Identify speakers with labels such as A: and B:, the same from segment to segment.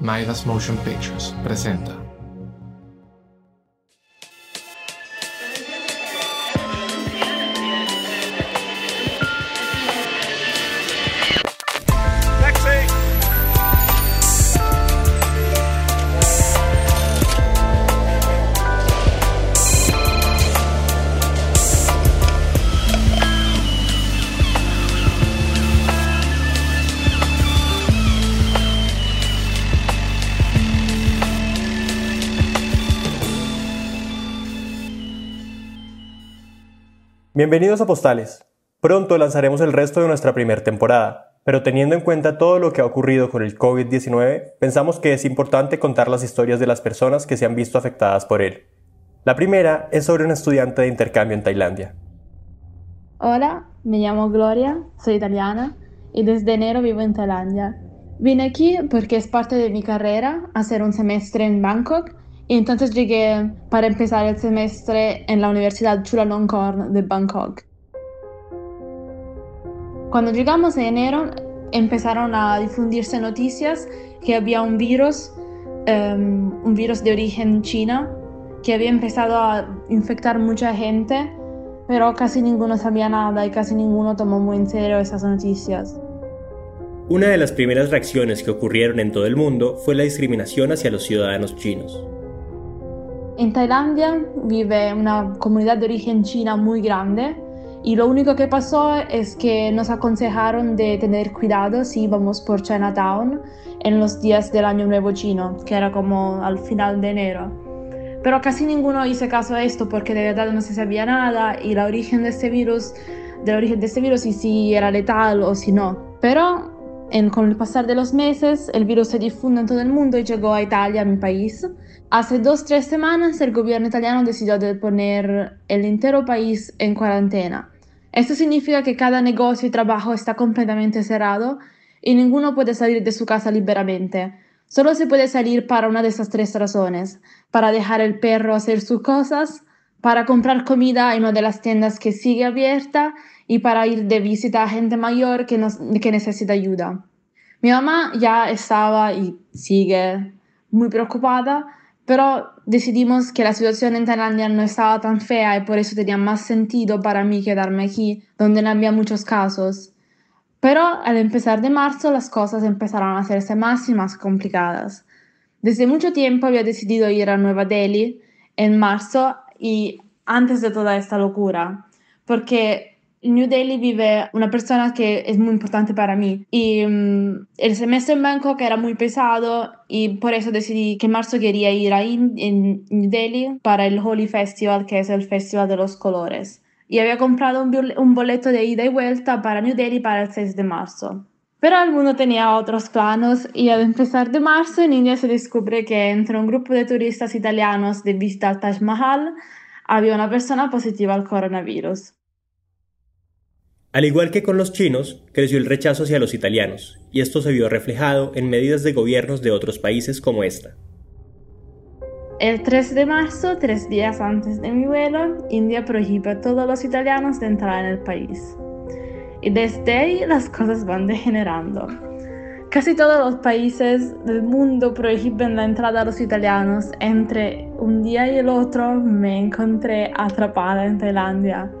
A: Midas Motion Pictures presenta
B: Bienvenidos a Postales. Pronto lanzaremos el resto de nuestra primera temporada, pero teniendo en cuenta todo lo que ha ocurrido con el COVID-19, pensamos que es importante contar las historias de las personas que se han visto afectadas por él. La primera es sobre un estudiante de intercambio en Tailandia.
C: Hola, me llamo Gloria, soy italiana y desde enero vivo en Tailandia. Vine aquí porque es parte de mi carrera hacer un semestre en Bangkok y entonces llegué para empezar el semestre en la Universidad Chulalongkorn de Bangkok. Cuando llegamos en enero empezaron a difundirse noticias que había un virus, um, un virus de origen china, que había empezado a infectar mucha gente, pero casi ninguno sabía nada y casi ninguno tomó muy en serio esas noticias.
B: Una de las primeras reacciones que ocurrieron en todo el mundo fue la discriminación hacia los ciudadanos chinos.
C: En Tailandia vive una comunidad de origen china muy grande y lo único que pasó es que nos aconsejaron de tener cuidado si íbamos por Chinatown en los días del Año Nuevo chino, que era como al final de enero. Pero casi ninguno hizo caso a esto porque de verdad no se sabía nada y la origen de este virus, del origen de este virus y si era letal o si no. Pero con el pasar de los meses el virus se difunde en todo el mundo y llegó a Italia, mi país. Hace dos, tres semanas el gobierno italiano decidió de poner el entero país en cuarentena. Esto significa que cada negocio y trabajo está completamente cerrado y ninguno puede salir de su casa libremente. Solo se puede salir para una de esas tres razones, para dejar el perro hacer sus cosas, para comprar comida en una de las tiendas que sigue abierta y para ir de visita a gente mayor que, que necesita ayuda. Mi mamá ya estaba y sigue muy preocupada pero decidimos que la situación en Tailandia no estaba tan fea y por eso tenía más sentido para mí quedarme aquí, donde no había muchos casos. Pero al empezar de marzo las cosas empezaron a hacerse más y más complicadas. Desde mucho tiempo había decidido ir a Nueva Delhi en marzo y antes de toda esta locura, porque New Delhi vive una persona que es muy importante para mí y um, el semestre en Bangkok era muy pesado y por eso decidí que en marzo quería ir en New Delhi para el Holi Festival, que es el festival de los colores. Y había comprado un, boleto de ida y vuelta para New Delhi para el 6 de marzo. Pero el mundo tenía otros planos y al empezar de marzo en India se descubre que entre un grupo de turistas italianos de visita al Taj Mahal había una persona positiva al coronavirus.
B: Al igual que con los chinos, creció el rechazo hacia los italianos, y esto se vio reflejado en medidas de gobiernos de otros países como esta.
C: El 3 de marzo, tres días antes de mi vuelo, India prohíbe a todos los italianos de entrar en el país. Y desde ahí las cosas van degenerando. Casi todos los países del mundo prohíben la entrada a los italianos. Entre un día y el otro me encontré atrapada en Tailandia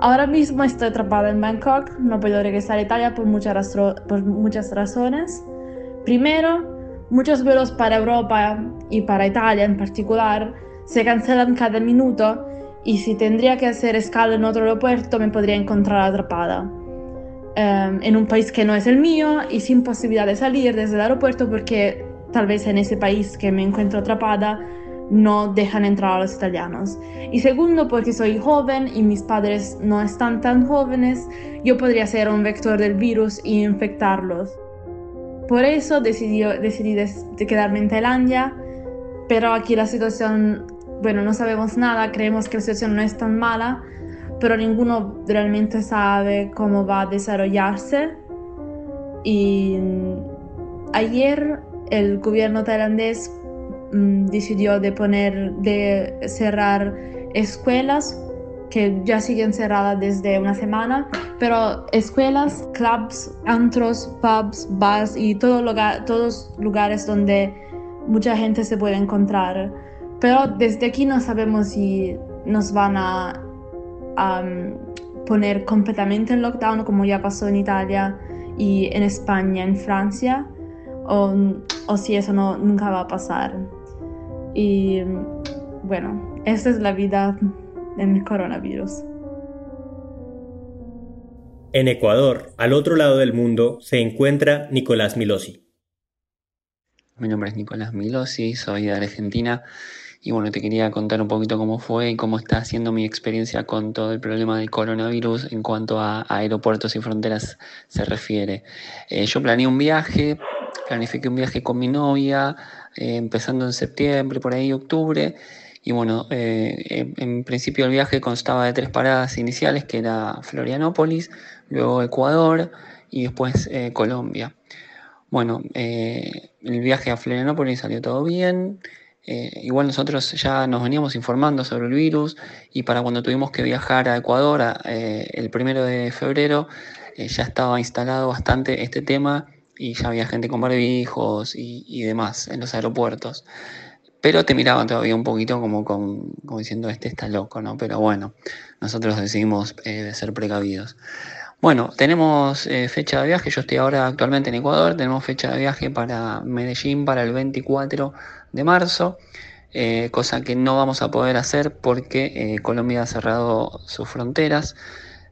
C: Ahora mismo estoy atrapada en Bangkok, no puedo regresar a Italia por muchas, por muchas razones. Primero, muchos vuelos para Europa y para Italia en particular se cancelan cada minuto y si tendría que hacer escala en otro aeropuerto me podría encontrar atrapada. Um, en un país que no es el mío y sin posibilidad de salir desde el aeropuerto porque tal vez en ese país que me encuentro atrapada no dejan entrar a los italianos. Y segundo, porque soy joven y mis padres no están tan jóvenes, yo podría ser un vector del virus y infectarlos. Por eso decidí, decidí de quedarme en Tailandia, pero aquí la situación, bueno, no sabemos nada, creemos que la situación no es tan mala, pero ninguno realmente sabe cómo va a desarrollarse. Y ayer el gobierno tailandés Mm, decidió de poner, de cerrar escuelas que ya siguen cerradas desde una semana, pero escuelas, clubs, antros, pubs, bars y todo lugar, todos lugares donde mucha gente se puede encontrar. Pero desde aquí no sabemos si nos van a, poner completamente en lockdown como ya pasó en Italia y en España, en Francia, o, o si eso no, nunca va a pasar. Y bueno, esta es la vida del coronavirus.
B: En Ecuador, al otro lado del mundo, se encuentra Nicolás Milosi.
D: Mi nombre es Nicolás Milosi, soy de Argentina y bueno, te quería contar un poquito cómo fue y cómo está siendo mi experiencia con todo el problema del coronavirus en cuanto a, aeropuertos y fronteras se refiere. Eh, yo planeé un viaje, planifiqué un viaje con mi novia, eh, empezando en septiembre, por ahí octubre, y bueno, eh, en principio el viaje constaba de tres paradas iniciales, que era Florianópolis, luego Ecuador y después eh, Colombia. Bueno, el viaje a Florianópolis salió todo bien. igual nosotros ya nos veníamos informando sobre el virus y para cuando tuvimos que viajar a Ecuador el primero de febrero ya estaba instalado bastante este tema y ya había gente con barbijos y, y demás en los aeropuertos pero te miraban todavía un poquito como, como diciendo, este está loco, ¿no? Pero bueno, nosotros decidimos eh, ser precavidos. Bueno, tenemos eh, fecha de viaje, yo estoy ahora actualmente en Ecuador, tenemos fecha de viaje para Medellín para el 24 de marzo, eh, cosa que no vamos a poder hacer porque Colombia ha cerrado sus fronteras,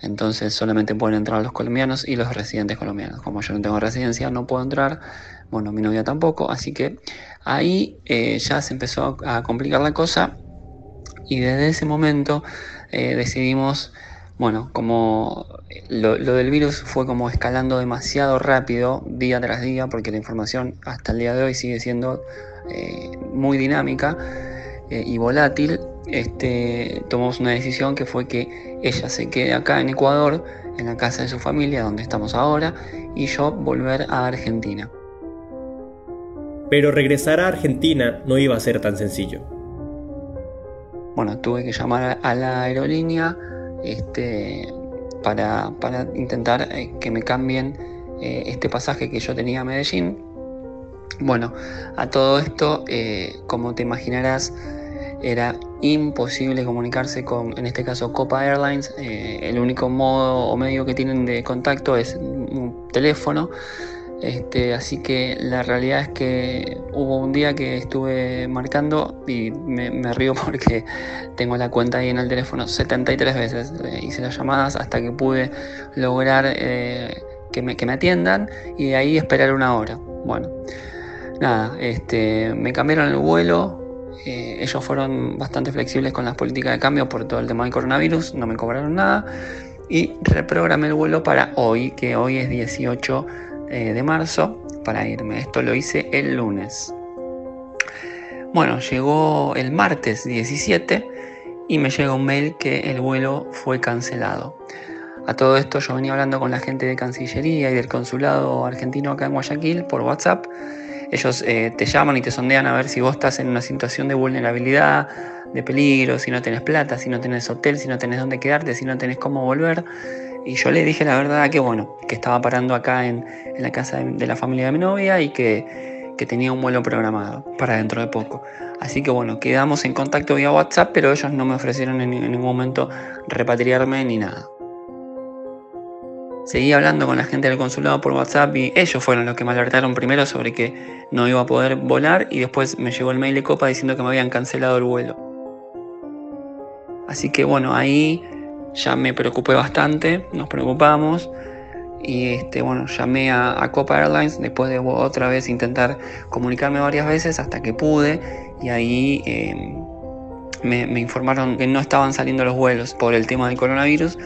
D: entonces solamente pueden entrar los colombianos y los residentes colombianos. Como yo no tengo residencia, no puedo entrar, bueno, mi novia tampoco, así que Ahí eh, ya se empezó a complicar la cosa. Y desde ese momento eh, decidimos, bueno, como lo, del virus fue como escalando demasiado rápido día tras día, porque la información hasta el día de hoy sigue siendo eh, muy dinámica y volátil, este, tomamos una decisión que fue que ella se quede acá en Ecuador, en la casa de su familia, donde estamos ahora, y yo volver a Argentina.
B: Pero regresar a Argentina no iba a ser tan sencillo.
D: Bueno, tuve que llamar a la aerolínea este, para, intentar eh, que me cambien eh, este pasaje que yo tenía a Medellín. Bueno, a todo esto, eh, como te imaginarás, era imposible comunicarse con, en este caso, Copa Airlines. el único modo o medio que tienen de contacto es un teléfono. Este, así que la realidad es que hubo un día que estuve marcando y me, río porque tengo la cuenta ahí en el teléfono 73 veces. hice las llamadas hasta que pude lograr eh, que, me, atiendan y de ahí esperar una hora. Bueno, nada, este, me cambiaron el vuelo. Eh, ellos fueron bastante flexibles con las políticas de cambio por todo el tema del coronavirus, no me cobraron nada y reprogramé el vuelo para hoy, que hoy es 18 eh, de marzo para irme. Esto lo hice el lunes. Bueno, llegó el martes 17 y me llega un mail que el vuelo fue cancelado. A todo esto yo venía hablando con la gente de Cancillería y del Consulado argentino acá en Guayaquil por WhatsApp. Ellos eh, te llaman y te sondean a ver si vos estás en una situación de vulnerabilidad, de peligro, si no tenés plata, si no tenés hotel, si no tenés dónde quedarte, si no tenés cómo volver. Y yo le dije la verdad que bueno, que estaba parando acá en, la casa de, la familia de mi novia y que, tenía un vuelo programado para dentro de poco. Así que bueno, quedamos en contacto vía WhatsApp, pero ellos no me ofrecieron en, ningún momento repatriarme ni nada. Seguí hablando con la gente del consulado por WhatsApp y ellos fueron los que me alertaron primero sobre que no iba a poder volar y después me llegó el mail de Copa diciendo que me habían cancelado el vuelo. Así que bueno, ahí ya me preocupé bastante, nos preocupamos y este, bueno, llamé a, Copa Airlines después de otra vez intentar comunicarme varias veces hasta que pude y ahí em, me, informaron que no estaban saliendo los vuelos por el tema del coronavirus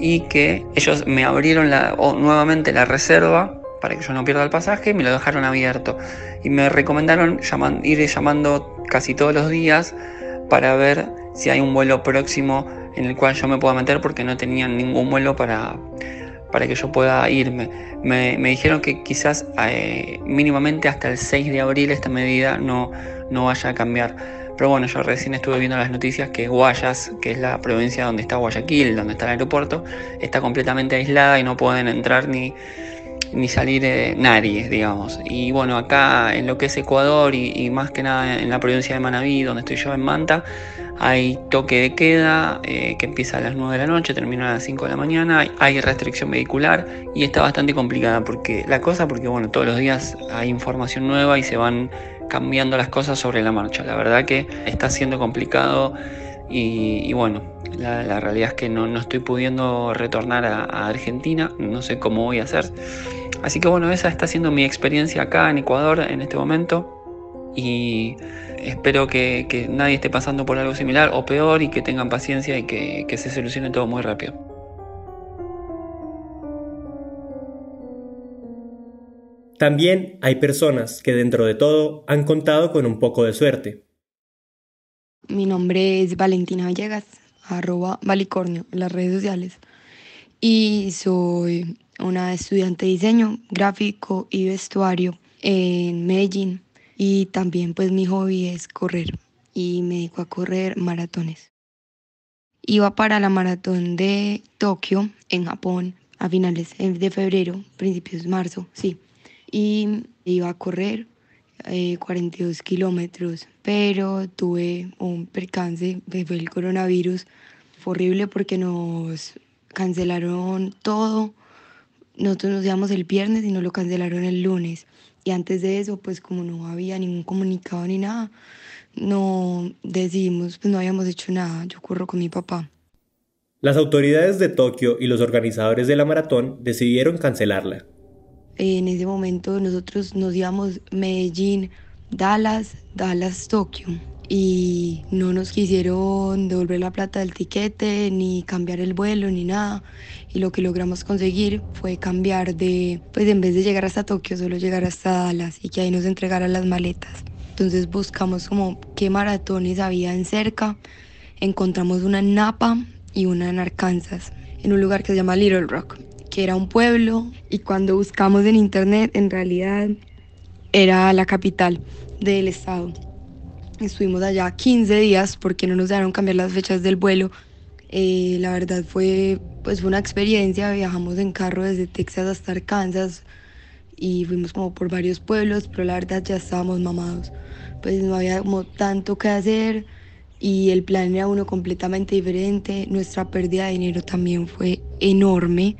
D: y que ellos me abrieron la, nuevamente la reserva para que yo no pierda el pasaje y me lo dejaron abierto y me recomendaron ir llamando casi todos los días para ver si hay un vuelo próximo en el cual yo me pueda meter porque no tenían ningún vuelo para, para que yo pueda irme. Me, dijeron que quizás eh, mínimamente hasta el 6 de abril esta medida no, no vaya a cambiar. Pero bueno, yo recién estuve viendo las noticias que Guayas, que es la provincia donde está Guayaquil, donde está el aeropuerto, está completamente aislada y no pueden entrar ni, ni salir eh, nadie, digamos. Y bueno, acá en lo que es Ecuador y, más que nada en la provincia de Manabí, donde estoy yo en Manta, hay toque de queda eh, que empieza a las 9 de la noche, termina a las 5 de la mañana, hay restricción vehicular y está bastante complicada porque la cosa, porque bueno, todos los días hay información nueva y se van cambiando las cosas sobre la marcha. La verdad que está siendo complicado y, bueno, la, realidad es que no, estoy pudiendo retornar a, Argentina, no sé cómo voy a hacer. Así que bueno, esa está siendo mi experiencia acá en Ecuador en este momento y espero que, nadie esté pasando por algo similar o peor y que tengan paciencia y que, que se solucione todo muy rápido.
B: También hay personas que dentro de todo han contado con un poco de suerte.
E: Mi nombre es Valentina Villegas, arroba Valicornio en las redes sociales. Y soy una estudiante de diseño gráfico y vestuario en Medellín. Y también pues mi hobby es correr y me dedico a correr maratones. Iba para la maratón de Tokio en Japón a finales de febrero, principios de marzo, sí y iba a correr 42 eh, kilómetros, pero tuve un percance, fue el coronavirus. Fue horrible porque nos cancelaron todo. Nosotros nos íbamos el viernes y nos lo cancelaron el lunes. Y antes de eso, pues como no había ningún comunicado ni nada, no decidimos, pues no habíamos hecho nada. Yo corro con mi papá.
B: Las autoridades de Tokio y los organizadores de la maratón decidieron cancelarla,
E: en ese momento nosotros nos íbamos Medellín, Dallas, Dallas, Tokio. Y no nos quisieron devolver la plata del tiquete, ni cambiar el vuelo, ni nada. Y lo que logramos conseguir fue cambiar de, pues en vez de llegar hasta Tokio, solo llegar hasta Dallas y que ahí nos entregaran las maletas. Entonces buscamos como qué maratones había en cerca. Encontramos una en Napa y una en Arkansas, en un lugar que se llama Little Rock que era un pueblo y cuando buscamos en internet en realidad era la capital del estado. Estuvimos allá 15 días porque no nos dejaron cambiar las fechas del vuelo. Eh, la verdad fue pues fue una experiencia, viajamos en carro desde Texas hasta Arkansas y fuimos como por varios pueblos, pero la verdad ya estábamos mamados. Pues no había como tanto que hacer y el plan era uno completamente diferente. Nuestra pérdida de dinero también fue enorme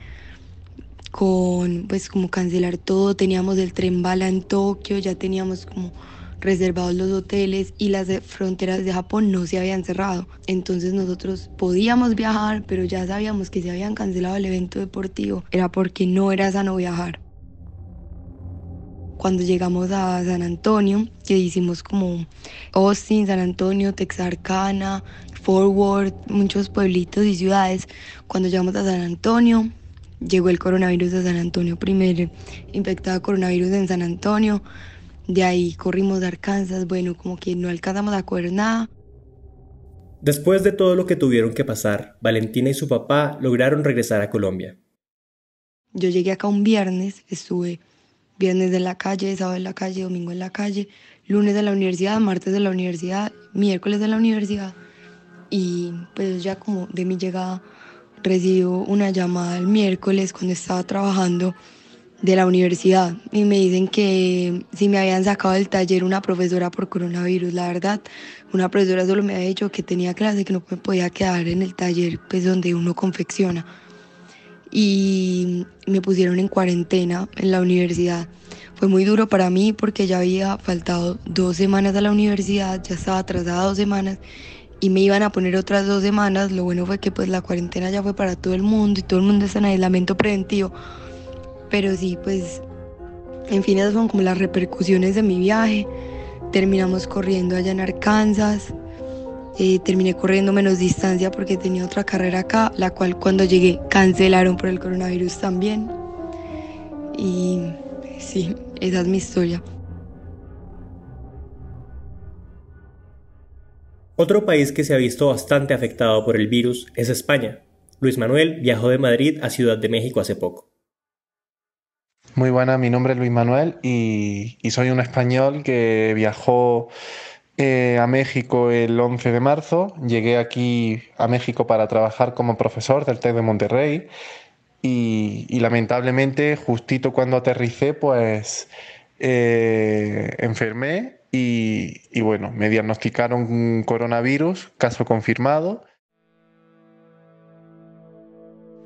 E: con pues como cancelar todo, teníamos el tren bala en Tokio, ya teníamos como reservados los hoteles y las fronteras de Japón no se habían cerrado. Entonces nosotros podíamos viajar, pero ya sabíamos que se habían cancelado el evento deportivo. Era porque no era sano viajar. Cuando llegamos a San Antonio, que hicimos como Austin, San Antonio, Texarkana, Forward, muchos pueblitos y ciudades, cuando llegamos a San Antonio, llegó el coronavirus a San Antonio, primero infectado coronavirus en San Antonio, de ahí corrimos a Arkansas, bueno, como que no alcanzamos a coger nada.
B: Después de todo lo que tuvieron que pasar, Valentina y su papá lograron regresar a Colombia.
E: Yo llegué acá un viernes, estuve viernes en la calle, sábado en la calle, domingo en la calle, lunes en la universidad, martes en la universidad, miércoles en la universidad. Y pues ya como de mi llegada recibo una llamada el miércoles cuando estaba trabajando de la universidad y me dicen que si me habían sacado del taller una profesora por coronavirus. La verdad, una profesora solo me había dicho que tenía clase, que no me podía quedar en el taller pues donde uno confecciona. Y me pusieron en cuarentena en la universidad. Fue muy duro para mí porque ya había faltado dos semanas a la universidad, ya estaba atrasada dos semanas y me iban a poner otras dos semanas. Lo bueno fue que pues la cuarentena ya fue para todo el mundo y todo el mundo está en aislamiento preventivo. Pero sí, pues, en fin, esas son como las repercusiones de mi viaje. Terminamos corriendo allá en Arkansas. Eh, terminé corriendo menos distancia porque tenía otra carrera acá, la cual cuando llegué cancelaron por el coronavirus también. Y sí, esa es mi historia.
B: Otro país que se ha visto bastante afectado por el virus es España. Luis Manuel viajó de Madrid a Ciudad de México hace poco.
F: Muy buena, mi nombre es Luis Manuel y, soy un español que viajó eh, a México el 11 de marzo. Llegué aquí a México para trabajar como profesor del TEC de Monterrey y, lamentablemente justito cuando aterricé pues eh, enfermé y, bueno, me diagnosticaron coronavirus, caso confirmado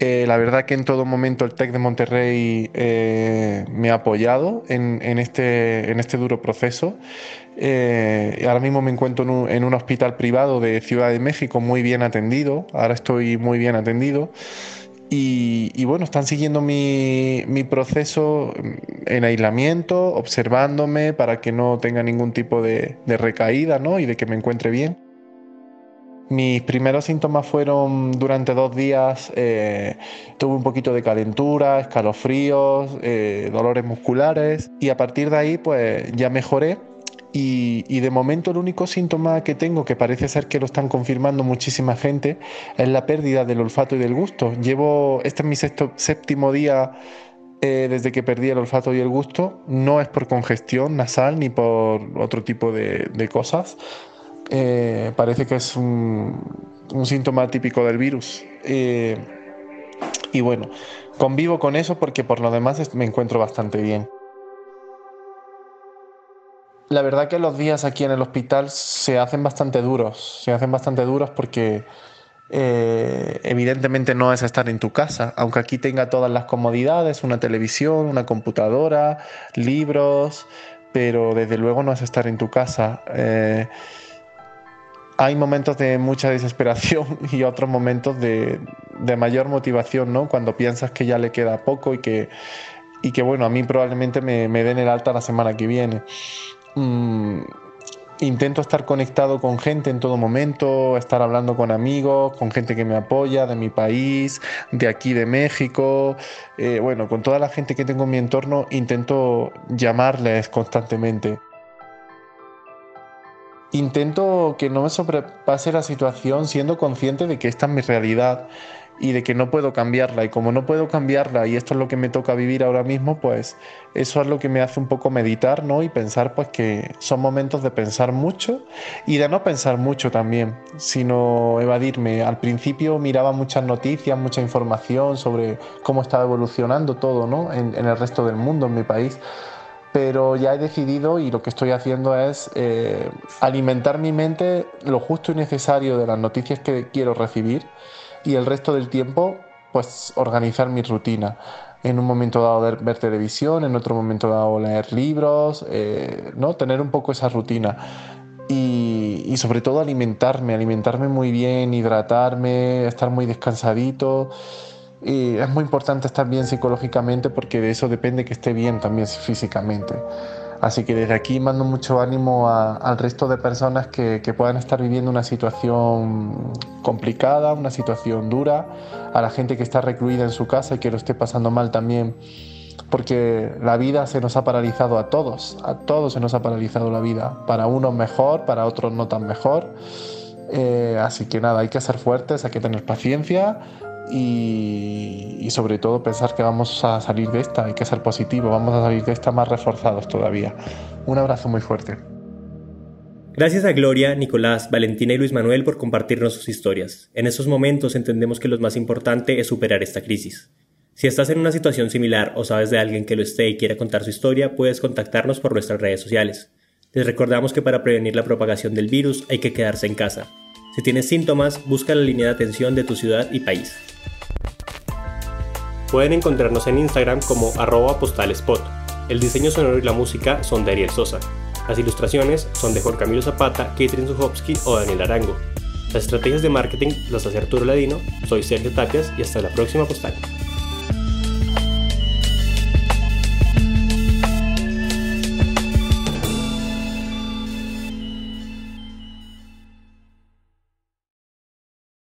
F: eh, la verdad que en todo momento el TEC de Monterrey eh, me ha apoyado en, este, en este duro proceso. Eh, ahora mismo me encuentro en un, hospital privado de Ciudad de México muy bien atendido. Ahora estoy muy bien atendido. Y, bueno, están siguiendo mi, proceso en aislamiento, observándome para que no tenga ningún tipo de, de recaída ¿no? y de que me encuentre bien. Mis primeros síntomas fueron durante dos días, eh, tuve un poquito de calentura, escalofríos, eh, dolores musculares y a partir de ahí pues ya mejoré y, de momento el único síntoma que tengo, que parece ser que lo están confirmando muchísima gente, es la pérdida del olfato y del gusto. Llevo, este es mi séptimo día eh, desde que perdí el olfato y el gusto. No es por congestión nasal ni por otro tipo de, cosas eh, parece que es un, síntoma típico del virus. Eh, y bueno, convivo con eso porque por lo demás me encuentro bastante bien. La verdad que los días aquí en el hospital se hacen bastante duros, se hacen bastante duros porque eh, evidentemente no es estar en tu casa, aunque aquí tenga todas las comodidades, una televisión, una computadora, libros, pero desde luego no es estar en tu casa hay momentos de mucha desesperación y otros momentos de, mayor motivación, ¿no? Cuando piensas que ya le queda poco y que, y que bueno, a mí probablemente me, den el alta la semana que viene. Mm, intento estar conectado con gente en todo momento, estar hablando con amigos, con gente que me apoya de mi país, de aquí de México, eh, bueno, con toda la gente que tengo en mi entorno, intento llamarles constantemente. Intento que no me sobrepase la situación siendo consciente de que esta es mi realidad y de que no puedo cambiarla. Y como no puedo cambiarla y esto es lo que me toca vivir ahora mismo, pues eso es lo que me hace un poco meditar, ¿no? Y pensar pues que son momentos de pensar mucho y de no pensar mucho también, sino evadirme. Al principio miraba muchas noticias, mucha información sobre cómo estaba evolucionando todo, ¿no? En, el resto del mundo, en mi país pero ya he decidido y lo que estoy haciendo es eh, alimentar mi mente lo justo y necesario de las noticias que quiero recibir y el resto del tiempo pues organizar mi rutina. En un momento dado ver, televisión, en otro momento dado leer libros, eh, ¿no? tener un poco esa rutina. Y, sobre todo alimentarme, alimentarme muy bien, hidratarme, estar muy descansadito y es muy importante estar bien psicológicamente porque de eso depende que esté bien también físicamente. Así que desde aquí mando mucho ánimo al resto de personas que, puedan estar viviendo una situación complicada, una situación dura, a la gente que está recluida en su casa y que lo esté pasando mal también, porque la vida se nos ha paralizado a todos, a todos se nos ha paralizado la vida, para unos mejor, para otros no tan mejor. Eh, así que nada, hay que ser fuertes, hay que tener paciencia, y, sobre todo pensar que vamos a salir de esta, hay que ser positivo, vamos a salir de esta más reforzados todavía. Un abrazo muy fuerte.
B: Gracias a Gloria, Nicolás, Valentina y Luis Manuel por compartirnos sus historias. En estos momentos entendemos que lo más importante es superar esta crisis. Si estás en una situación similar o sabes de alguien que lo esté y quiera contar su historia, puedes contactarnos por nuestras redes sociales. Les recordamos que para prevenir la propagación del virus hay que quedarse en casa. Si tienes síntomas, busca la línea de atención de tu ciudad y país. Pueden encontrarnos en Instagram como arroba postalespot. El diseño sonoro y la música son de Ariel Sosa. Las ilustraciones son de Juan Camilo Zapata, Katrin Zuchowski o Daniel Arango. Las estrategias de marketing las hace Arturo Ladino. Soy Sergio Tapias y hasta la próxima postal.